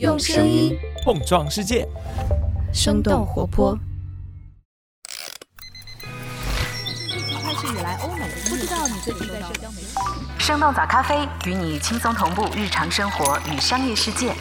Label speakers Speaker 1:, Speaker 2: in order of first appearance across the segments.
Speaker 1: 用声音
Speaker 2: 碰撞世界，
Speaker 1: 生动活泼。
Speaker 3: 开始以来，欧美不知道你最近在社交媒体。
Speaker 4: 生动早咖啡与你轻松同步日常生活与商业世界。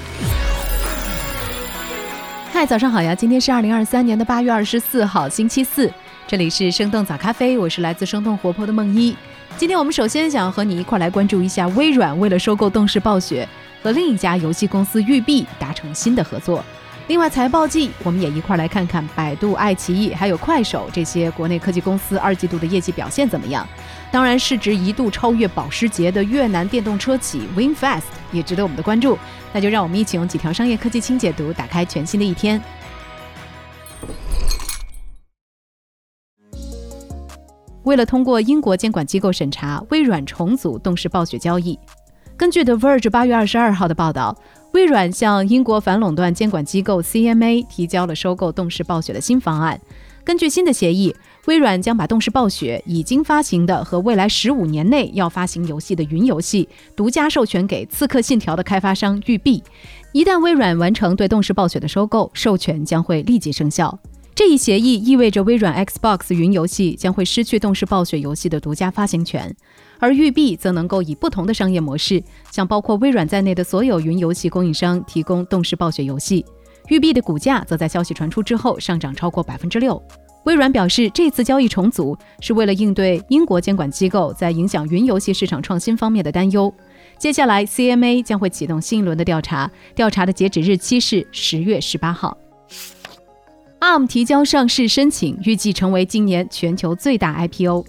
Speaker 3: 嗨，早上好呀！今天是二零二三年的八月二十四号，星期四。这里是生动早咖啡，我是来自生动活泼的梦一。今天我们首先想要和你一块来关注一下微软为了收购动视暴雪，和另一家游戏公司育碧达成新的合作。另外，财报季我们也一块来看看百度、爱奇艺还有快手这些国内科技公司二季度的业绩表现怎么样。当然，市值一度超越保时捷的越南电动车企 WinFast 也值得我们的关注。那就让我们一起用几条商业科技轻解读，打开全新的一天。为了通过英国监管机构审查，微软重组动视暴雪交易。根据 The Verge 八月二十二号的报道，微软向英国反垄断监管机构 CMA 提交了收购动视暴雪的新方案。根据新的协议，微软将把动视暴雪已经发行的和未来十五年内要发行游戏的云游戏独家授权给《刺客信条》的开发商育碧。一旦微软完成对动视暴雪的收购，授权将会立即生效。这一协议意味着微软 Xbox 云游戏将会失去动视暴雪游戏的独家发行权，而育碧则能够以不同的商业模式，向包括微软在内的所有云游戏供应商提供动视暴雪游戏。育碧的股价则在消息传出之后上涨超过百分之六。微软表示，这次交易重组是为了应对英国监管机构在影响云游戏市场创新方面的担忧。接下来，CMA 将会启动新一轮的调查，调查的截止日期是十月十八号。ARM 提交上市申请，预计成为今年全球最大 IPO。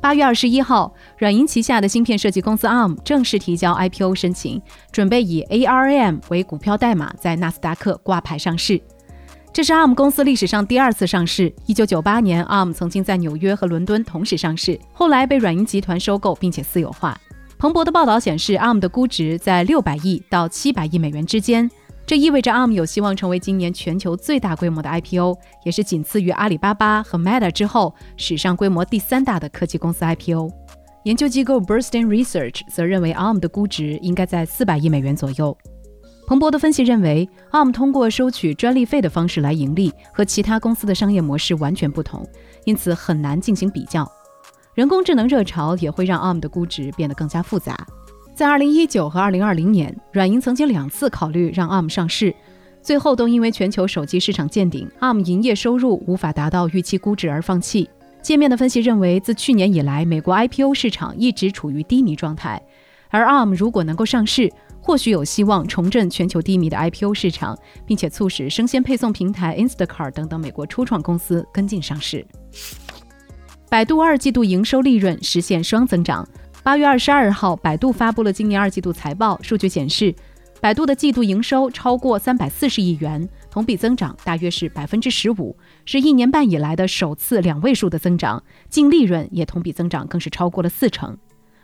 Speaker 3: 八月二十一号，软银旗下的芯片设计公司 ARM 正式提交 IPO 申请，准备以 ARM 为股票代码在纳斯达克挂牌上市。这是 ARM 公司历史上第二次上市。一九九八年，ARM 曾经在纽约和伦敦同时上市，后来被软银集团收购并且私有化。彭博的报道显示，ARM 的估值在六百亿到七百亿美元之间。这意味着 ARM 有希望成为今年全球最大规模的 IPO，也是仅次于阿里巴巴和 Meta 之后，史上规模第三大的科技公司 IPO。研究机构 Borstin Research 则认为 ARM 的估值应该在四百亿美元左右。彭博的分析认为，ARM 通过收取专利费的方式来盈利，和其他公司的商业模式完全不同，因此很难进行比较。人工智能热潮也会让 ARM 的估值变得更加复杂。在二零一九和二零二零年，软银曾经两次考虑让 ARM 上市，最后都因为全球手机市场见顶，ARM 营业收入无法达到预期估值而放弃。界面的分析认为，自去年以来，美国 IPO 市场一直处于低迷状态，而 ARM 如果能够上市，或许有希望重振全球低迷的 IPO 市场，并且促使生鲜配送平台 Instacart 等等美国初创公司跟进上市。百度二季度营收利润实现双增长。八月二十二号，百度发布了今年二季度财报。数据显示，百度的季度营收超过三百四十亿元，同比增长大约是百分之十五，是一年半以来的首次两位数的增长。净利润也同比增长，更是超过了四成。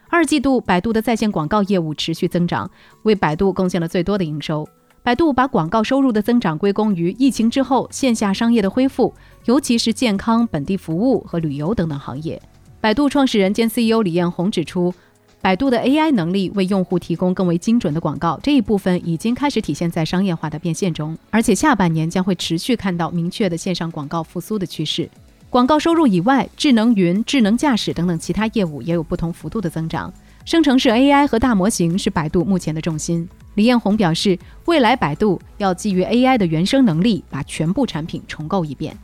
Speaker 3: 二季度，百度的在线广告业务持续增长，为百度贡献了最多的营收。百度把广告收入的增长归功于疫情之后线下商业的恢复，尤其是健康、本地服务和旅游等等行业。百度创始人兼 CEO 李彦宏指出，百度的 AI 能力为用户提供更为精准的广告，这一部分已经开始体现在商业化的变现中，而且下半年将会持续看到明确的线上广告复苏的趋势。广告收入以外，智能云、智能驾驶等等其他业务也有不同幅度的增长。生成式 AI 和大模型是百度目前的重心。李彦宏表示，未来百度要基于 AI 的原生能力，把全部产品重构一遍。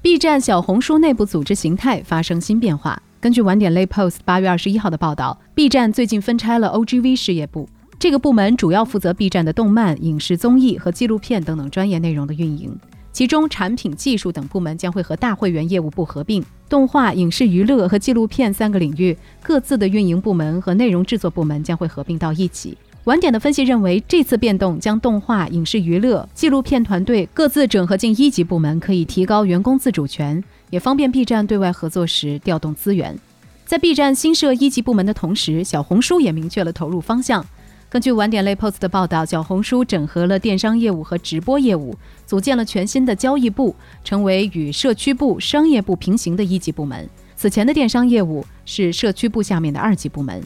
Speaker 3: B 站小红书内部组织形态发生新变化。根据晚点类 Post 八月二十一号的报道，B 站最近分拆了 OGV 事业部，这个部门主要负责 B 站的动漫、影视、综艺和纪录片等等专业内容的运营，其中产品、技术等部门将会和大会员业务部合并，动画、影视、娱乐和纪录片三个领域各自的运营部门和内容制作部门将会合并到一起。晚点的分析认为，这次变动将动画、影视、娱乐、纪录片团队各自整合进一级部门，可以提高员工自主权，也方便 B 站对外合作时调动资源。在 B 站新设一级部门的同时，小红书也明确了投入方向。根据晚点类 Post 的报道，小红书整合了电商业务和直播业务，组建了全新的交易部，成为与社区部、商业部平行的一级部门。此前的电商业务是社区部下面的二级部门。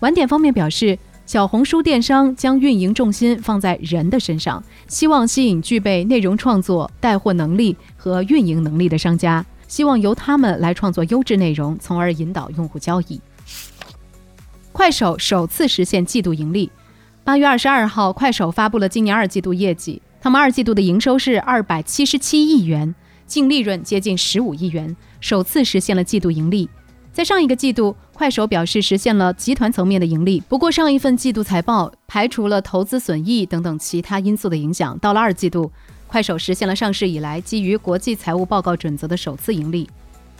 Speaker 3: 晚点方面表示。小红书电商将运营重心放在人的身上，希望吸引具备内容创作、带货能力和运营能力的商家，希望由他们来创作优质内容，从而引导用户交易。快手首次实现季度盈利。八月二十二号，快手发布了今年二季度业绩，他们二季度的营收是二百七十七亿元，净利润接近十五亿元，首次实现了季度盈利。在上一个季度，快手表示实现了集团层面的盈利。不过，上一份季度财报排除了投资损益等等其他因素的影响。到了二季度，快手实现了上市以来基于国际财务报告准则的首次盈利，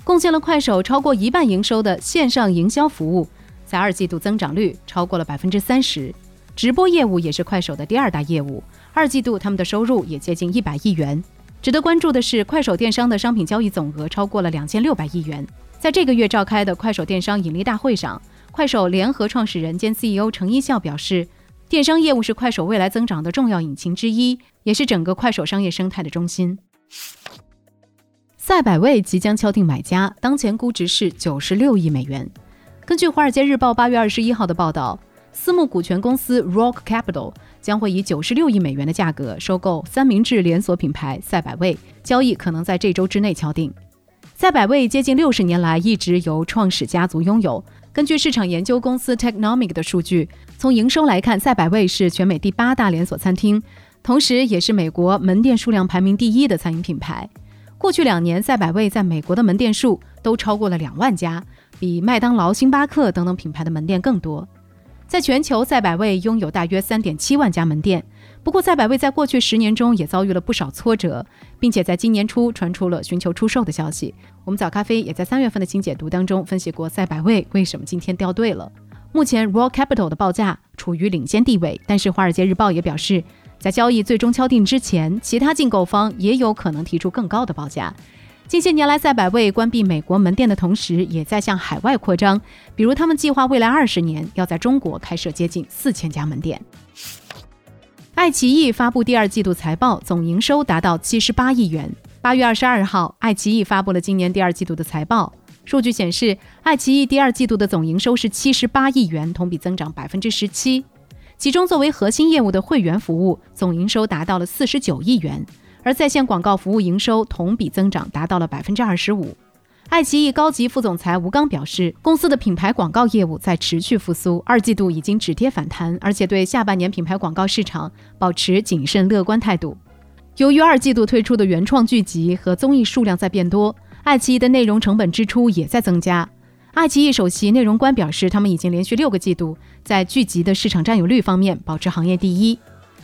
Speaker 3: 贡献了快手超过一半营收的线上营销服务，在二季度增长率超过了百分之三十。直播业务也是快手的第二大业务，二季度他们的收入也接近一百亿元。值得关注的是，快手电商的商品交易总额超过了两千六百亿元。在这个月召开的快手电商盈利大会上，快手联合创始人兼 CEO 程一笑表示，电商业务是快手未来增长的重要引擎之一，也是整个快手商业生态的中心。赛百味即将敲定买家，当前估值是九十六亿美元。根据《华尔街日报》八月二十一号的报道，私募股权公司 Rock Capital 将会以九十六亿美元的价格收购三明治连锁品牌赛百味，交易可能在这周之内敲定。赛百味接近六十年来一直由创始家族拥有。根据市场研究公司 Technomic 的数据，从营收来看，赛百味是全美第八大连锁餐厅，同时也是美国门店数量排名第一的餐饮品牌。过去两年，赛百味在美国的门店数都超过了两万家，比麦当劳、星巴克等等品牌的门店更多。在全球，赛百味拥有大约三点七万家门店。不过，赛百味在过去十年中也遭遇了不少挫折，并且在今年初传出了寻求出售的消息。我们早咖啡也在三月份的新解读当中分析过赛百味为什么今天掉队了。目前，Raw Capital 的报价处于领先地位，但是《华尔街日报》也表示，在交易最终敲定之前，其他竞购方也有可能提出更高的报价。近些年来，赛百味关闭美国门店的同时，也在向海外扩张，比如他们计划未来二十年要在中国开设接近四千家门店。爱奇艺发布第二季度财报，总营收达到七十八亿元。八月二十二号，爱奇艺发布了今年第二季度的财报。数据显示，爱奇艺第二季度的总营收是七十八亿元，同比增长百分之十七。其中，作为核心业务的会员服务总营收达到了四十九亿元，而在线广告服务营收同比增长达到了百分之二十五。爱奇艺高级副总裁吴刚表示，公司的品牌广告业务在持续复苏，二季度已经止跌反弹，而且对下半年品牌广告市场保持谨慎乐观态度。由于二季度推出的原创剧集和综艺数量在变多，爱奇艺的内容成本支出也在增加。爱奇艺首席内容官表示，他们已经连续六个季度在剧集的市场占有率方面保持行业第一。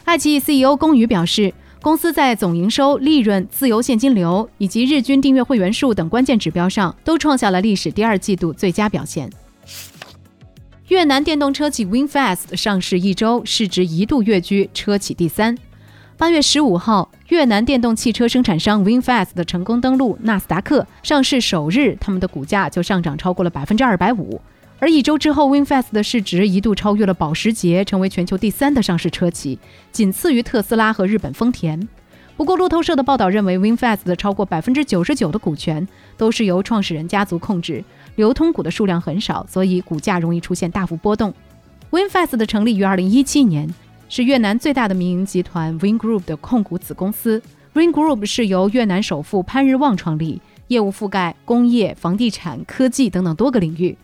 Speaker 3: 爱奇艺 CEO 龚宇表示。公司在总营收、利润、自由现金流以及日均订阅会员数等关键指标上都创下了历史第二季度最佳表现。越南电动车企 Winfast 上市一周，市值一度跃居车企第三。八月十五号，越南电动汽车生产商 Winfast 的成功登陆纳斯达克，上市首日，他们的股价就上涨超过了百分之二百五。而一周之后，Winfast 的市值一度超越了保时捷，成为全球第三的上市车企，仅次于特斯拉和日本丰田。不过，路透社的报道认为，Winfast 的超过百分之九十九的股权都是由创始人家族控制，流通股的数量很少，所以股价容易出现大幅波动。Winfast 的成立于二零一七年，是越南最大的民营集团 Win Group 的控股子公司。Win Group 是由越南首富潘日旺创立，业务覆盖工业、房地产、科技等等多个领域。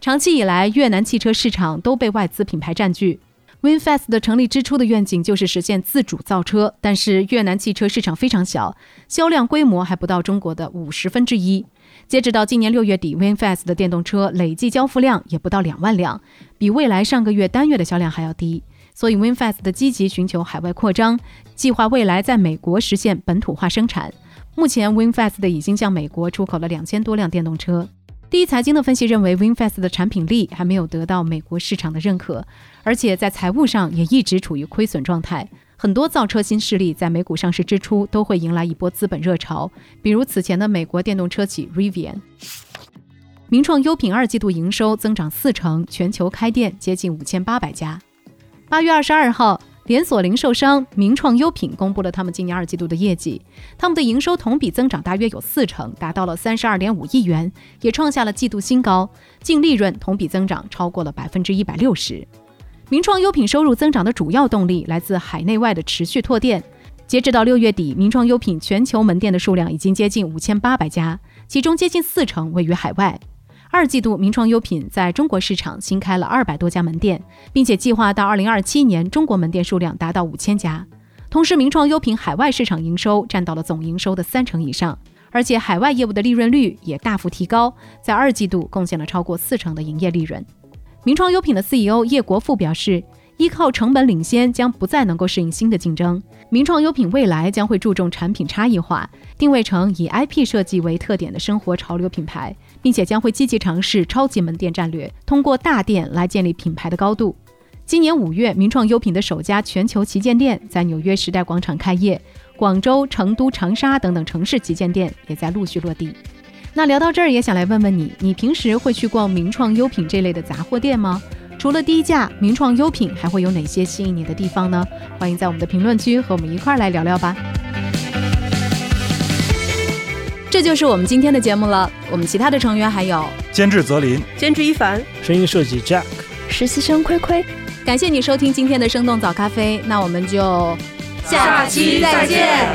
Speaker 3: 长期以来，越南汽车市场都被外资品牌占据。Winfast 的成立之初的愿景就是实现自主造车，但是越南汽车市场非常小，销量规模还不到中国的五十分之一。截止到今年六月底，Winfast 的电动车累计交付量也不到两万辆，比未来上个月单月的销量还要低。所以，Winfast 的积极寻求海外扩张，计划未来在美国实现本土化生产。目前，Winfast 已经向美国出口了两千多辆电动车。第一财经的分析认为，Winfast 的产品力还没有得到美国市场的认可，而且在财务上也一直处于亏损状态。很多造车新势力在美股上市之初都会迎来一波资本热潮，比如此前的美国电动车企 Rivian。名创优品二季度营收增长四成，全球开店接近五千八百家。八月二十二号。连锁零售商名创优品公布了他们今年二季度的业绩，他们的营收同比增长大约有四成，达到了三十二点五亿元，也创下了季度新高。净利润同比增长超过了百分之一百六十。名创优品收入增长的主要动力来自海内外的持续拓店。截止到六月底，名创优品全球门店的数量已经接近五千八百家，其中接近四成位于海外。二季度，名创优品在中国市场新开了二百多家门店，并且计划到二零二七年中国门店数量达到五千家。同时，名创优品海外市场营收占到了总营收的三成以上，而且海外业务的利润率也大幅提高，在二季度贡献了超过四成的营业利润。名创优品的 CEO 叶国富表示。依靠成本领先将不再能够适应新的竞争。名创优品未来将会注重产品差异化，定位成以 IP 设计为特点的生活潮流品牌，并且将会积极尝试超级门店战略，通过大店来建立品牌的高度。今年五月，名创优品的首家全球旗舰店在纽约时代广场开业，广州、成都、长沙等等城市旗舰店也在陆续落地。那聊到这儿，也想来问问你，你平时会去逛名创优品这类的杂货店吗？除了低价，名创优品还会有哪些吸引你的地方呢？欢迎在我们的评论区和我们一块儿来聊聊吧。这就是我们今天的节目了。我们其他的成员还有
Speaker 2: 监制泽林、
Speaker 5: 监制一凡、
Speaker 6: 声音设计 Jack、
Speaker 1: 实习生亏亏。
Speaker 3: 感谢你收听今天的生动早咖啡，那我们就
Speaker 5: 下期再见。